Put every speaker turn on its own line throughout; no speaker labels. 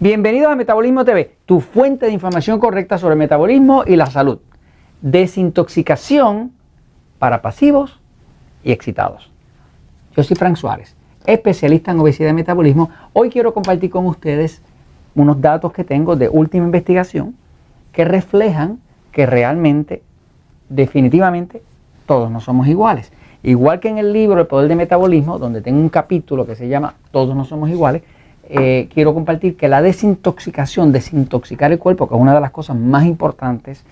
Bienvenidos a Metabolismo TV, tu fuente de información correcta sobre metabolismo y la salud. Desintoxicación para pasivos y excitados. Yo soy Frank Suárez, especialista en obesidad y metabolismo. Hoy quiero compartir con ustedes unos datos que tengo de última investigación que reflejan que realmente, definitivamente, todos no somos iguales. Igual que en el libro El Poder de Metabolismo, donde tengo un capítulo que se llama Todos no somos iguales, eh, quiero compartir que la desintoxicación, desintoxicar el cuerpo, que es una de las cosas más importantes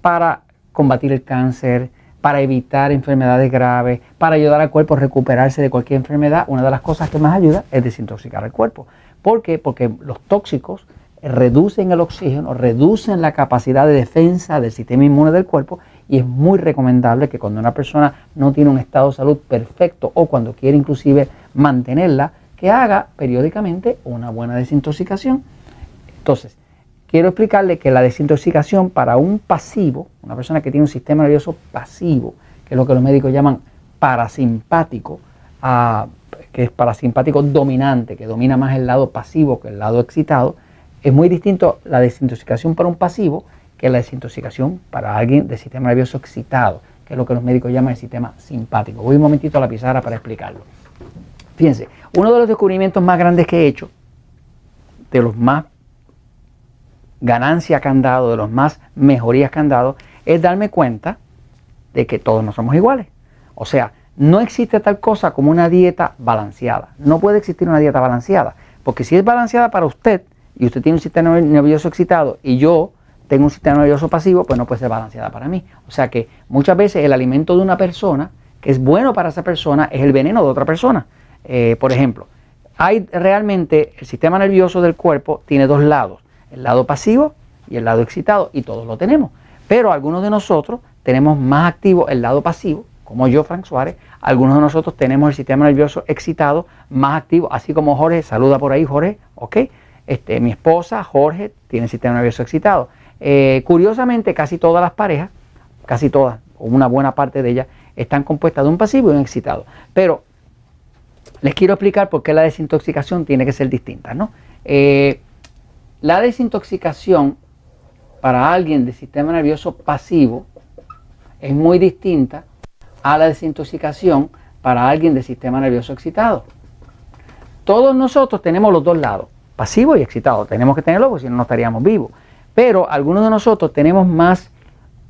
para combatir el cáncer, para evitar enfermedades graves, para ayudar al cuerpo a recuperarse de cualquier enfermedad, una de las cosas que más ayuda es desintoxicar el cuerpo. ¿Por qué? Porque los tóxicos reducen el oxígeno, reducen la capacidad de defensa del sistema inmune del cuerpo y es muy recomendable que cuando una persona no tiene un estado de salud perfecto o cuando quiere inclusive mantenerla, que haga periódicamente una buena desintoxicación. Entonces, quiero explicarle que la desintoxicación para un pasivo, una persona que tiene un sistema nervioso pasivo, que es lo que los médicos llaman parasimpático, ah, que es parasimpático dominante, que domina más el lado pasivo que el lado excitado, es muy distinto la desintoxicación para un pasivo que la desintoxicación para alguien de sistema nervioso excitado, que es lo que los médicos llaman el sistema simpático. Voy un momentito a la pizarra para explicarlo. Fíjense, uno de los descubrimientos más grandes que he hecho, de los más ganancias que han dado, de los más mejorías que han dado, es darme cuenta de que todos no somos iguales. O sea, no existe tal cosa como una dieta balanceada. No puede existir una dieta balanceada. Porque si es balanceada para usted y usted tiene un sistema nervioso excitado y yo tengo un sistema nervioso pasivo, pues no puede ser balanceada para mí. O sea que muchas veces el alimento de una persona que es bueno para esa persona es el veneno de otra persona. Eh, por ejemplo, hay realmente el sistema nervioso del cuerpo tiene dos lados, el lado pasivo y el lado excitado, y todos lo tenemos. Pero algunos de nosotros tenemos más activo el lado pasivo, como yo, Frank Suárez. Algunos de nosotros tenemos el sistema nervioso excitado más activo, así como Jorge, saluda por ahí, Jorge, ¿ok? Este, mi esposa, Jorge, tiene el sistema nervioso excitado. Eh, curiosamente, casi todas las parejas, casi todas, o una buena parte de ellas, están compuestas de un pasivo y un excitado. Pero les quiero explicar por qué la desintoxicación tiene que ser distinta. ¿no? Eh, la desintoxicación para alguien de sistema nervioso pasivo es muy distinta a la desintoxicación para alguien de sistema nervioso excitado. Todos nosotros tenemos los dos lados, pasivo y excitado. Tenemos que tenerlo si no, no estaríamos vivos. Pero algunos de nosotros tenemos más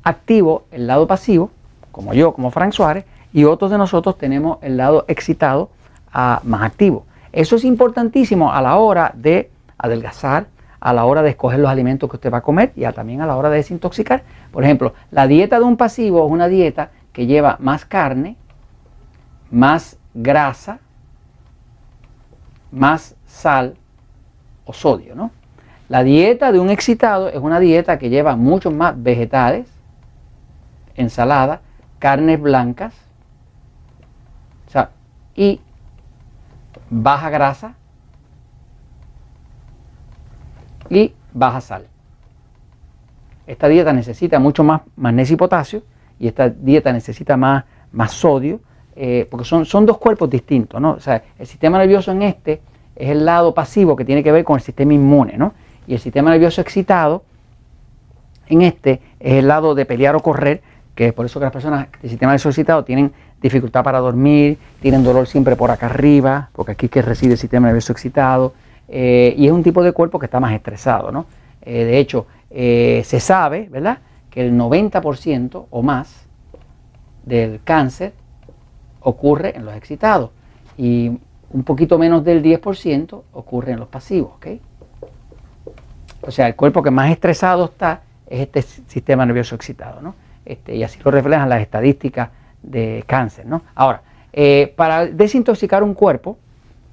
activo el lado pasivo, como yo, como Frank Suárez, y otros de nosotros tenemos el lado excitado, más activo. Eso es importantísimo a la hora de adelgazar, a la hora de escoger los alimentos que usted va a comer y también a la hora de desintoxicar. Por ejemplo, la dieta de un pasivo es una dieta que lleva más carne, más grasa, más sal o sodio. ¿no? La dieta de un excitado es una dieta que lleva muchos más vegetales, ensalada, carnes blancas y baja grasa y baja sal. Esta dieta necesita mucho más magnesio y potasio y esta dieta necesita más, más sodio, eh, porque son, son dos cuerpos distintos. ¿no? O sea, el sistema nervioso en este es el lado pasivo que tiene que ver con el sistema inmune, ¿no? y el sistema nervioso excitado en este es el lado de pelear o correr, que es por eso que las personas del sistema nervioso excitado tienen dificultad para dormir, tienen dolor siempre por acá arriba, porque aquí que reside el sistema nervioso excitado, eh, y es un tipo de cuerpo que está más estresado. ¿no? Eh, de hecho, eh, se sabe, ¿verdad?, que el 90% o más del cáncer ocurre en los excitados y un poquito menos del 10% ocurre en los pasivos. ¿ok? O sea, el cuerpo que más estresado está es este sistema nervioso excitado. ¿no? Este, y así lo reflejan las estadísticas de cáncer. ¿no? Ahora, eh, para desintoxicar un cuerpo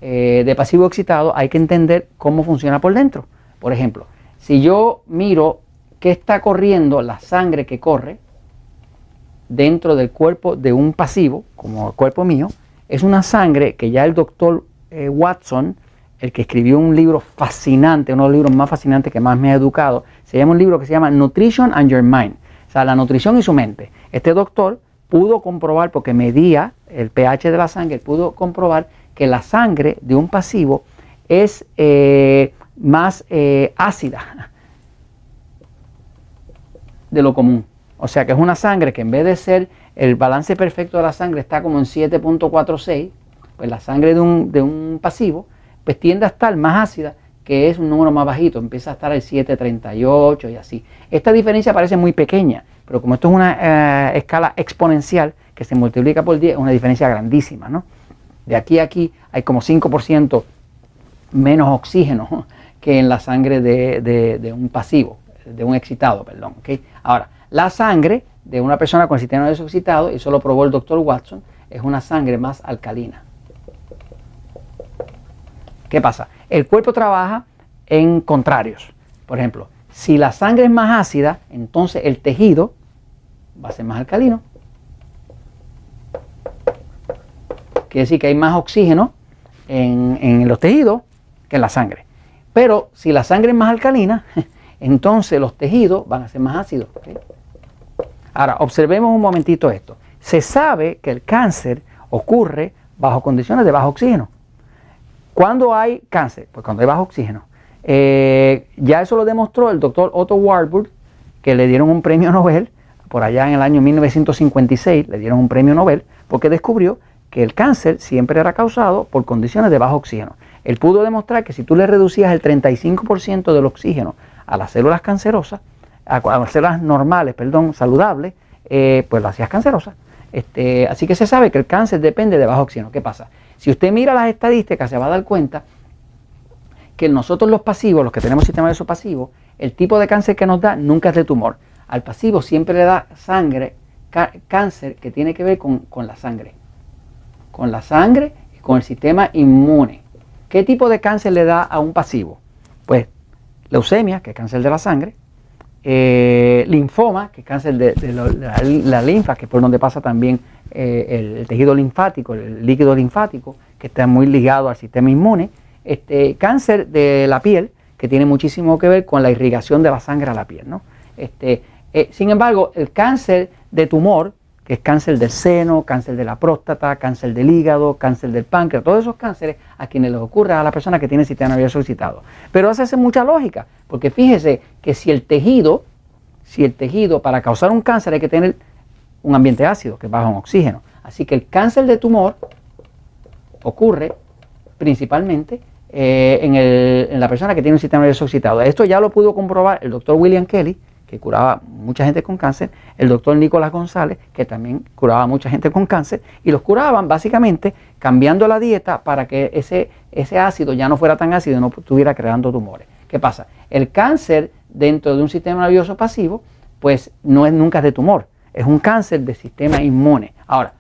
eh, de pasivo excitado hay que entender cómo funciona por dentro. Por ejemplo, si yo miro qué está corriendo, la sangre que corre dentro del cuerpo de un pasivo, como el cuerpo mío, es una sangre que ya el doctor eh, Watson, el que escribió un libro fascinante, uno de los libros más fascinantes que más me ha educado, se llama un libro que se llama Nutrition and Your Mind, o sea, la nutrición y su mente. Este doctor pudo comprobar, porque medía el pH de la sangre, pudo comprobar que la sangre de un pasivo es eh, más eh, ácida de lo común. O sea que es una sangre que en vez de ser el balance perfecto de la sangre está como en 7.46, pues la sangre de un, de un pasivo pues tiende a estar más ácida que es un número más bajito, empieza a estar el 738 y así. Esta diferencia parece muy pequeña, pero como esto es una eh, escala exponencial que se multiplica por 10, es una diferencia grandísima, ¿no? De aquí a aquí hay como 5% menos oxígeno que en la sangre de, un pasivo, de un excitado, perdón. ¿okay? Ahora, la sangre de una persona con el sistema nervioso excitado, y eso lo probó el doctor Watson, es una sangre más alcalina. ¿Qué pasa? El cuerpo trabaja en contrarios. Por ejemplo, si la sangre es más ácida, entonces el tejido va a ser más alcalino. Quiere decir que hay más oxígeno en, los tejidos que en la sangre. Pero si la sangre es más alcalina, entonces los tejidos van a ser más ácidos. Ahora, observemos un momentito esto. Se sabe que el cáncer ocurre bajo condiciones de bajo oxígeno. ¿Cuándo hay cáncer? Pues cuando hay bajo oxígeno. Eh, ya eso lo demostró el doctor Otto Warburg, que le dieron un premio Nobel, por allá en el año 1956 le dieron un premio Nobel, porque descubrió que el cáncer siempre era causado por condiciones de bajo oxígeno. Él pudo demostrar que si tú le reducías el 35% del oxígeno a las células cancerosas, a, las células normales, perdón, saludables, eh, pues lo hacías cancerosa. Este, así que se sabe que el cáncer depende de bajo oxígeno. ¿Qué pasa? Si usted mira las estadísticas, se va a dar cuenta que nosotros los pasivos, los que tenemos sistema nervioso pasivo, el tipo de cáncer que nos da nunca es de tumor. Al pasivo siempre le da sangre, cáncer que tiene que ver con, la sangre. Con la sangre y con el sistema inmune. ¿Qué tipo de cáncer le da a un pasivo? Pues leucemia, que es cáncer de la sangre, eh, linfoma, que es cáncer de, la, linfa, que es por donde pasa también eh, el, tejido linfático, el líquido linfático, que está muy ligado al sistema inmune, este, cáncer de la piel, que tiene muchísimo que ver con la irrigación de la sangre a la piel. ¿no? Este, eh, sin embargo, el cáncer de tumor, que es cáncer del seno, cáncer de la próstata, cáncer del hígado, cáncer del páncreas, todos esos cánceres a quienes les ocurre a la persona que tiene sistema nervioso excitado. Pero hace mucha lógica, porque fíjese que si el tejido, si el tejido para causar un cáncer hay que tener un ambiente ácido que baja un oxígeno. Así que el cáncer de tumor ocurre principalmente eh, en, la persona que tiene un sistema nervioso excitado. Esto ya lo pudo comprobar el doctor William Kelly que curaba mucha gente con cáncer, el doctor Nicolás González, que también curaba mucha gente con cáncer, y los curaban básicamente cambiando la dieta para que ese, ese ácido ya no fuera tan ácido y no estuviera creando tumores. ¿Qué pasa? El cáncer dentro de un sistema nervioso pasivo, pues no es nunca de tumor, es un cáncer de sistema inmune. Ahora,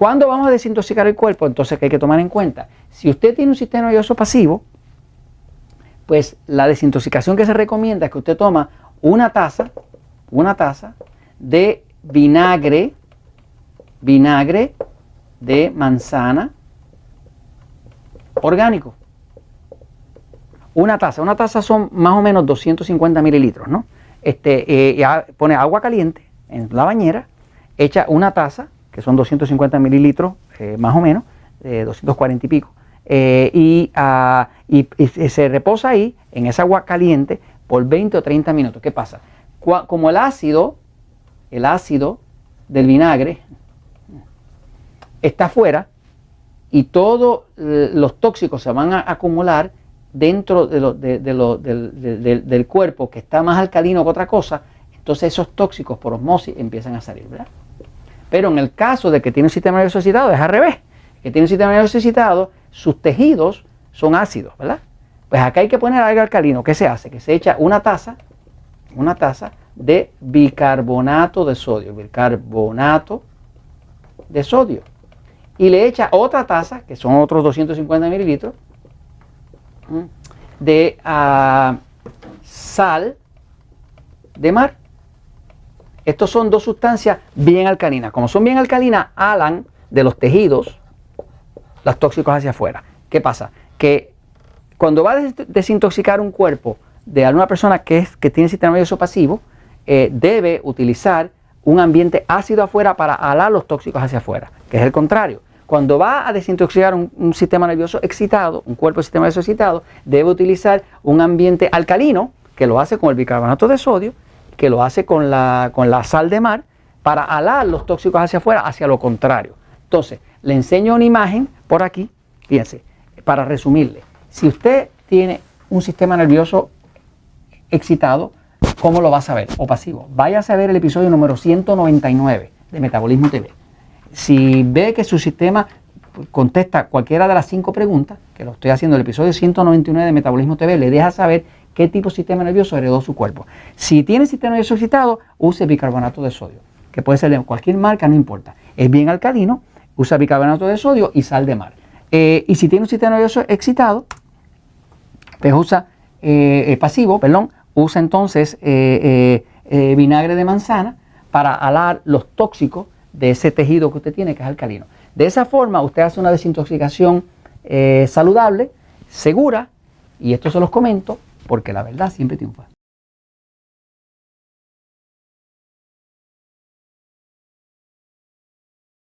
¿cuándo vamos a desintoxicar el cuerpo? Entonces, ¿qué hay que tomar en cuenta? Si usted tiene un sistema nervioso pasivo, pues la desintoxicación que se recomienda es que usted toma una taza, una taza de vinagre, vinagre de manzana orgánico. Una taza, una taza son más o menos 250 mililitros, ¿no? Este, eh, pone agua caliente en la bañera, echa una taza, que son 250 mililitros eh, más o menos, 240 y pico, eh, ah, y, se reposa ahí en esa agua caliente por 20 o 30 minutos. ¿Qué pasa? Como el ácido, el ácido del vinagre está afuera y todos eh, los tóxicos se van a acumular dentro del, cuerpo que está más alcalino que otra cosa, entonces esos tóxicos por osmosis empiezan a salir, ¿verdad? Pero en el caso de que tiene un sistema nervioso excitado, es al revés. Que tiene un sistema nervioso excitado, sus tejidos son ácidos, ¿verdad? Pues acá hay que poner algo alcalino. ¿Qué se hace? Que se echa una taza, una taza de bicarbonato de sodio, bicarbonato de sodio. Y le echa otra taza, que son otros 250 mililitros, de ah, sal de mar. Estos son dos sustancias bien alcalinas. Como son bien alcalinas, alan de los tejidos los tóxicos hacia afuera. ¿Qué pasa? Que cuando va a desintoxicar un cuerpo de alguna persona que, es, que tiene sistema nervioso pasivo, eh, debe utilizar un ambiente ácido afuera para alar los tóxicos hacia afuera, que es el contrario. cuando va a desintoxicar un, sistema nervioso excitado, un cuerpo de sistema nervioso excitado, debe utilizar un ambiente alcalino, que lo hace con el bicarbonato de sodio, que lo hace con la, con la sal de mar, para alar los tóxicos hacia afuera, hacia lo contrario. Entonces, le enseño una imagen por aquí, fíjense, para resumirle. Si usted tiene un sistema nervioso excitado, ¿cómo lo va a saber? O pasivo. Váyase a ver el episodio número 199 de Metabolismo TV. Si ve que su sistema contesta cualquiera de las cinco preguntas, que lo estoy haciendo en el episodio 199 de Metabolismo TV, le deja saber qué tipo de sistema nervioso heredó su cuerpo. Si tiene sistema nervioso excitado, use bicarbonato de sodio, que puede ser de cualquier marca, no importa. Es bien alcalino, usa bicarbonato de sodio y sal de mar. Eh, y si tiene un sistema nervioso excitado, pues usa eh, eh, pasivo, perdón, usa entonces vinagre de manzana para alar los tóxicos de ese tejido que usted tiene que es alcalino. De esa forma usted hace una desintoxicación eh, saludable, segura, y esto se los comento porque la verdad siempre triunfa.